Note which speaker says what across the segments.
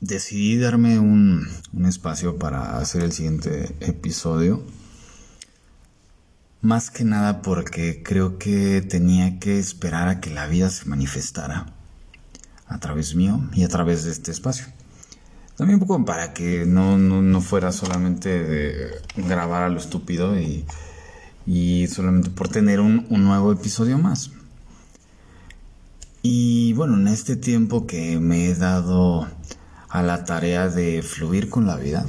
Speaker 1: decidí darme un, un espacio para hacer el siguiente episodio. Más que nada porque creo que tenía que esperar a que la vida se manifestara a través mío y a través de este espacio. También un poco para que no, no, no fuera solamente de grabar a lo estúpido y, y solamente por tener un, un nuevo episodio más. Y bueno, en este tiempo que me he dado a la tarea de fluir con la vida,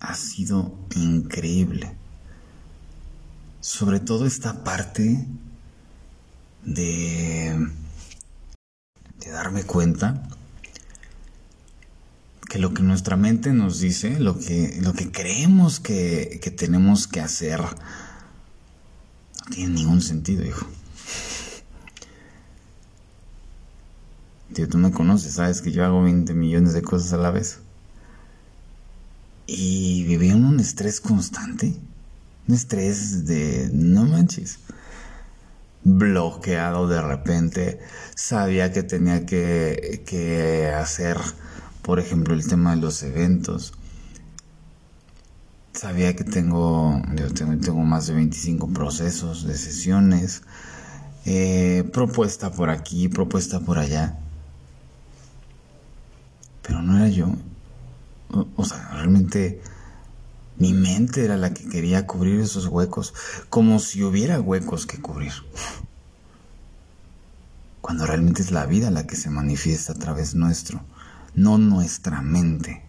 Speaker 1: ha sido increíble. Sobre todo esta parte de, darme cuenta que lo que nuestra mente nos dice, lo que, lo que creemos que, que tenemos que hacer, no tiene ningún sentido, hijo. Tío, tú me conoces, sabes que yo hago 20 millones de cosas a la vez. Y vivía en un estrés constante. Un estrés de, no manches, bloqueado de repente. Sabía que tenía que, que hacer, por ejemplo, el tema de los eventos. Sabía que tengo, tengo más de 25 procesos de sesiones. Eh, propuesta por aquí, propuesta por allá pero no era yo. O, sea, realmente mi mente era la que quería cubrir esos huecos, como si hubiera huecos que cubrir. Cuando realmente es la vida la que se manifiesta a través nuestro, no nuestra mente.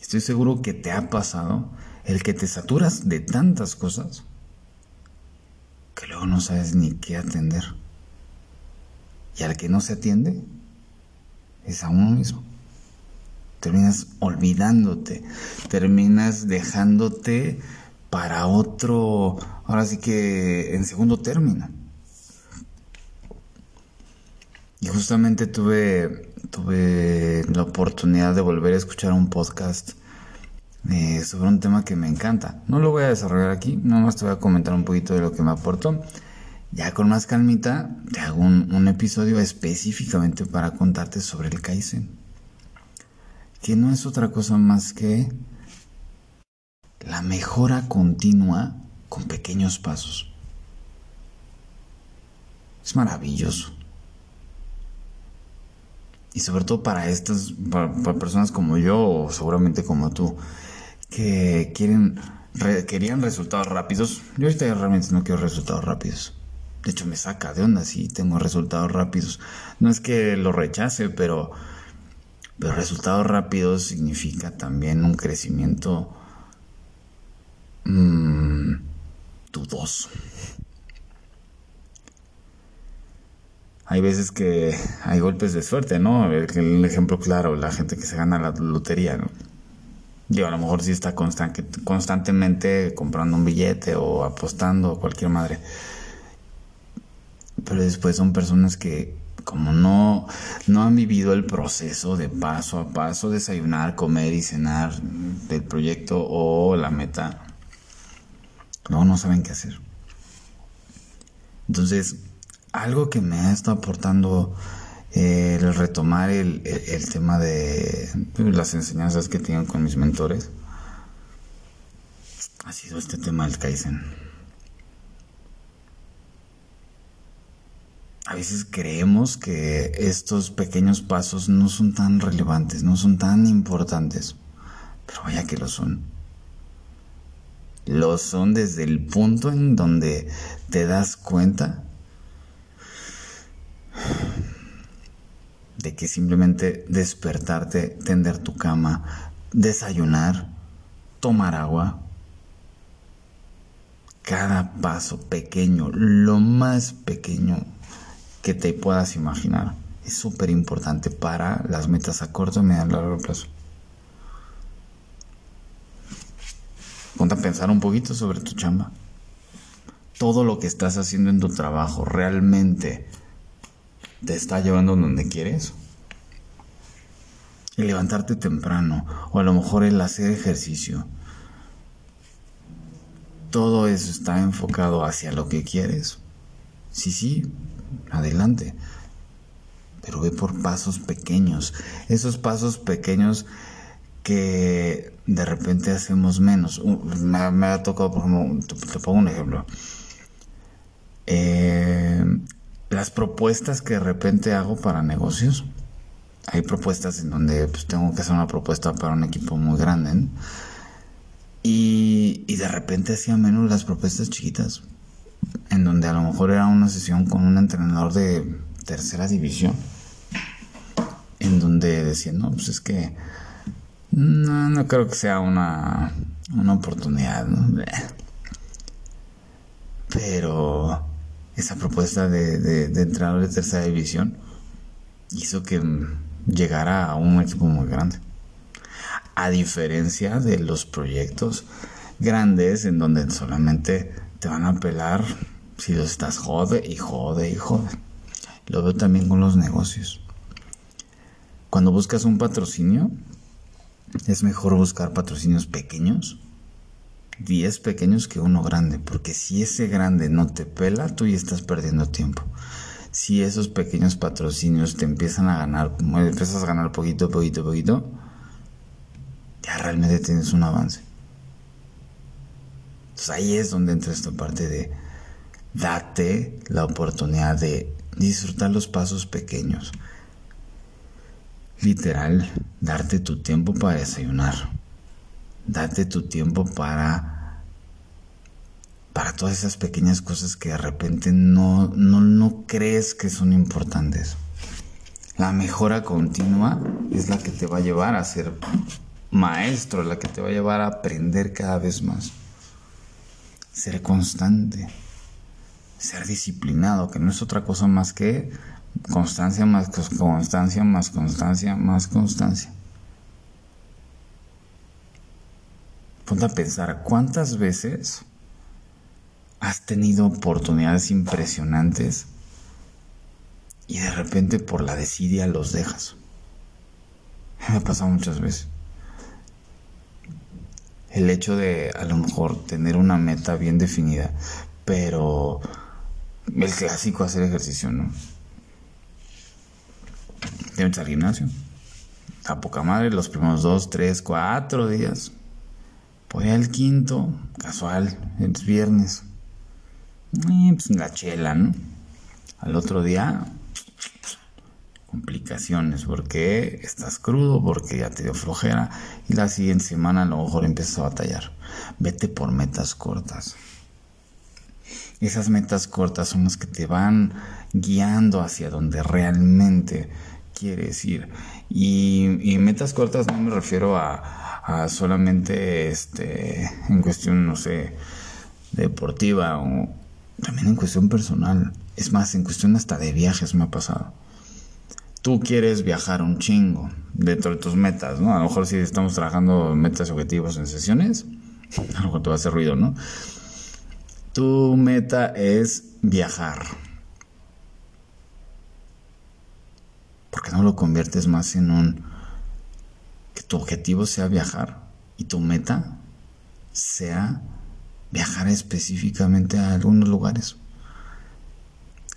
Speaker 1: Estoy seguro que te ha pasado el que te saturas de tantas cosas que luego no sabes ni qué atender. Y al que no se atiende, es a uno mismo. Terminas olvidándote, terminas dejándote para otro, ahora sí que en segundo término. Y justamente tuve, tuve la oportunidad de volver a escuchar un podcast eh, sobre un tema que me encanta. No lo voy a desarrollar aquí, nomás te voy a comentar un poquito de lo que me aportó. Ya con más calmita, te hago un, episodio específicamente para contarte sobre el Kaizen. Que no es otra cosa más que la mejora continua con pequeños pasos. Es maravilloso. Y sobre todo para estas, para, personas como yo o seguramente como tú, que quieren, re, querían resultados rápidos. Yo ahorita realmente no quiero resultados rápidos. De hecho, me saca de onda si tengo resultados rápidos. No es que lo rechace, pero, pero resultados rápidos significa también un crecimiento mmm, dudoso. Hay veces que hay golpes de suerte, ¿no? El ejemplo claro, la gente que se gana la lotería, ¿no? Yo a lo mejor sí está constante, constantemente comprando un billete o apostando o cualquier madre pero después son personas que como no, no han vivido el proceso de paso a paso, desayunar, comer y cenar del proyecto o la meta, luego no saben qué hacer. Entonces, algo que me ha estado aportando eh, el retomar el, el, el, tema de las enseñanzas que tengo con mis mentores ha sido este tema del Kaizen. A veces creemos que estos pequeños pasos no son tan relevantes, no son tan importantes, pero vaya que lo son. Lo son desde el punto en donde te das cuenta de que simplemente despertarte, tender tu cama, desayunar, tomar agua, cada paso pequeño, lo más pequeño que te puedas imaginar. Es súper importante para las metas a corto, mediano y largo plazo. Ponte a pensar un poquito sobre tu chamba. Todo lo que estás haciendo en tu trabajo realmente te está llevando donde quieres. El levantarte temprano o a lo mejor el hacer ejercicio. Todo eso está enfocado hacia lo que quieres. Sí, sí, adelante. pero ve por pasos pequeños. Esos pasos pequeños que de repente hacemos menos. Me, ha tocado, por ejemplo, te, pongo un ejemplo. Eh, las propuestas que de repente hago para negocios, hay propuestas en donde pues, tengo que hacer una propuesta para un equipo muy grande. Y, y de repente hacía menos las propuestas chiquitas, en donde a lo mejor era una sesión con un entrenador de tercera división, en donde decía, no, pues es que no, no creo que sea una, una oportunidad. Pero esa propuesta de, de, entrenador de tercera división hizo que llegara a un equipo muy grande. A diferencia de los proyectos grandes en donde solamente te van a pelar si los estás jode y jode y jode. Lo veo también con los negocios. Cuando buscas un patrocinio, es mejor buscar patrocinios pequeños, 10 pequeños que uno grande, porque si ese grande no te pela, tú ya estás perdiendo tiempo. Si esos pequeños patrocinios te empiezan a ganar, empiezas a ganar poquito, poquito, poquito, ya realmente tienes un avance. Entonces ahí es donde entra esta parte de date la oportunidad de disfrutar los pasos pequeños literal, darte tu tiempo para desayunar. Date tu tiempo para para todas esas pequeñas cosas que de repente no, no, no crees que son importantes. La mejora continua es la que te va a llevar a ser maestro, la que te va a llevar a aprender cada vez más. Ser constante, ser disciplinado, que no es otra cosa más que Constancia más constancia más constancia más constancia. Ponte a pensar cuántas veces has tenido oportunidades impresionantes y de repente por la desidia los dejas. Me ha pasado muchas veces. El hecho de a lo mejor tener una meta bien definida, pero el clásico hacer ejercicio, ¿no? Metes al gimnasio. A poca madre, los primeros dos, tres, cuatro días. Por el quinto, casual, es viernes. Y pues la chela, ¿no? Al otro día, complicaciones, porque estás crudo, porque ya te dio flojera. Y la siguiente semana a lo mejor empiezas a batallar. Vete por metas cortas. Esas metas cortas son las que te van guiando hacia donde realmente quieres ir. Y, metas cortas no me refiero a, solamente este, en cuestión, no sé, deportiva o también en cuestión personal. Es más, en cuestión hasta de viajes me ha pasado. Tú quieres viajar un chingo dentro de tus metas, ¿no? A lo mejor si estamos trabajando metas y objetivos en sesiones, a lo mejor te va a hacer ruido, ¿no? Tu meta es viajar ¿Por qué no lo conviertes más en un... que tu objetivo sea viajar y tu meta sea viajar específicamente a algunos lugares?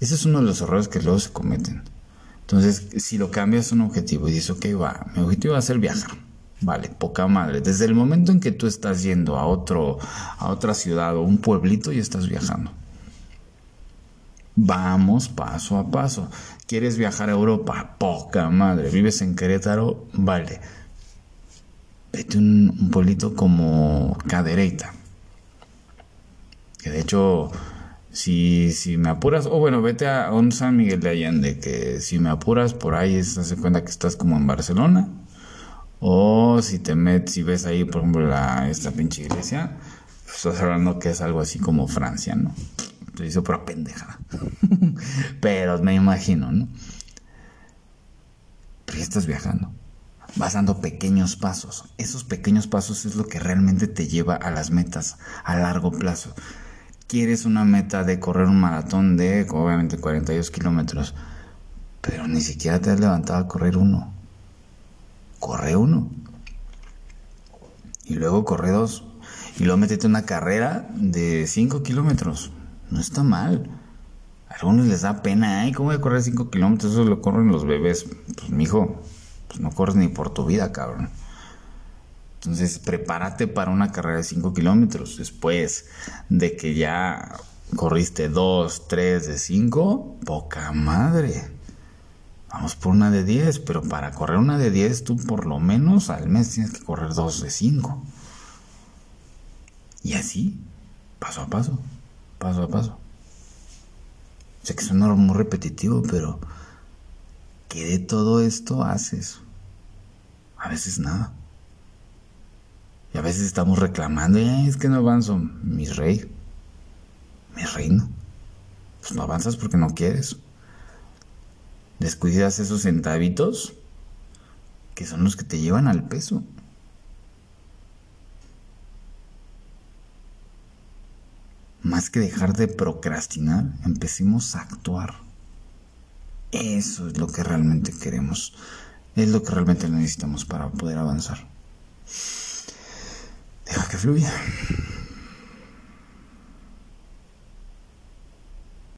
Speaker 1: Ese es uno de los errores que luego se cometen. Entonces, si lo cambias un objetivo y dices, ok, va, mi objetivo va a ser viajar. Vale, poca madre. Desde el momento en que tú estás yendo a otro, a otra ciudad o un pueblito, y estás viajando. Vamos paso a paso. ¿Quieres viajar a Europa? Poca madre. ¿Vives en Querétaro? Vale. Vete a un, pueblito como Cadereyta. Que de hecho, si, si me apuras, o bueno, vete a un San Miguel de Allende, que si me apuras por ahí, se hace cuenta que estás como en Barcelona. O si te metes, si ves ahí, por ejemplo, la, esta pinche iglesia, pues estás hablando que es algo así como Francia, ¿no? Te hizo pura pendeja. Pero me imagino, ¿no? Pero ya estás viajando. Vas dando pequeños pasos. Esos pequeños pasos es lo que realmente te lleva a las metas a largo plazo. Quieres una meta de correr un maratón de, obviamente, 42 kilómetros. Pero ni siquiera te has levantado a correr uno. Corre uno. Y luego corre dos. Y luego metete una carrera de 5 kilómetros. No está mal. A algunos les da pena, ay, ¿cómo voy a correr 5 kilómetros? Eso lo corren los bebés. Pues, mijo, pues no corres ni por tu vida, cabrón. Entonces, prepárate para una carrera de 5 kilómetros. Después de que ya corriste 2, 3 de 5, poca madre. Vamos por una de 10, pero para correr una de 10, tú por lo menos al mes tienes que correr 2 de 5. Y así, paso a paso, paso a paso. Sé que suena muy repetitivo, pero ¿qué de todo esto haces? A veces nada. Y a veces estamos reclamando, es que no avanzo, mi rey, mi reino. Pues no avanzas porque no quieres. Descuidas esos centavitos que son los que te llevan al peso. Más que dejar de procrastinar, empecemos a actuar. Eso es lo que realmente queremos. Es lo que realmente necesitamos para poder avanzar. Die ga vloeien.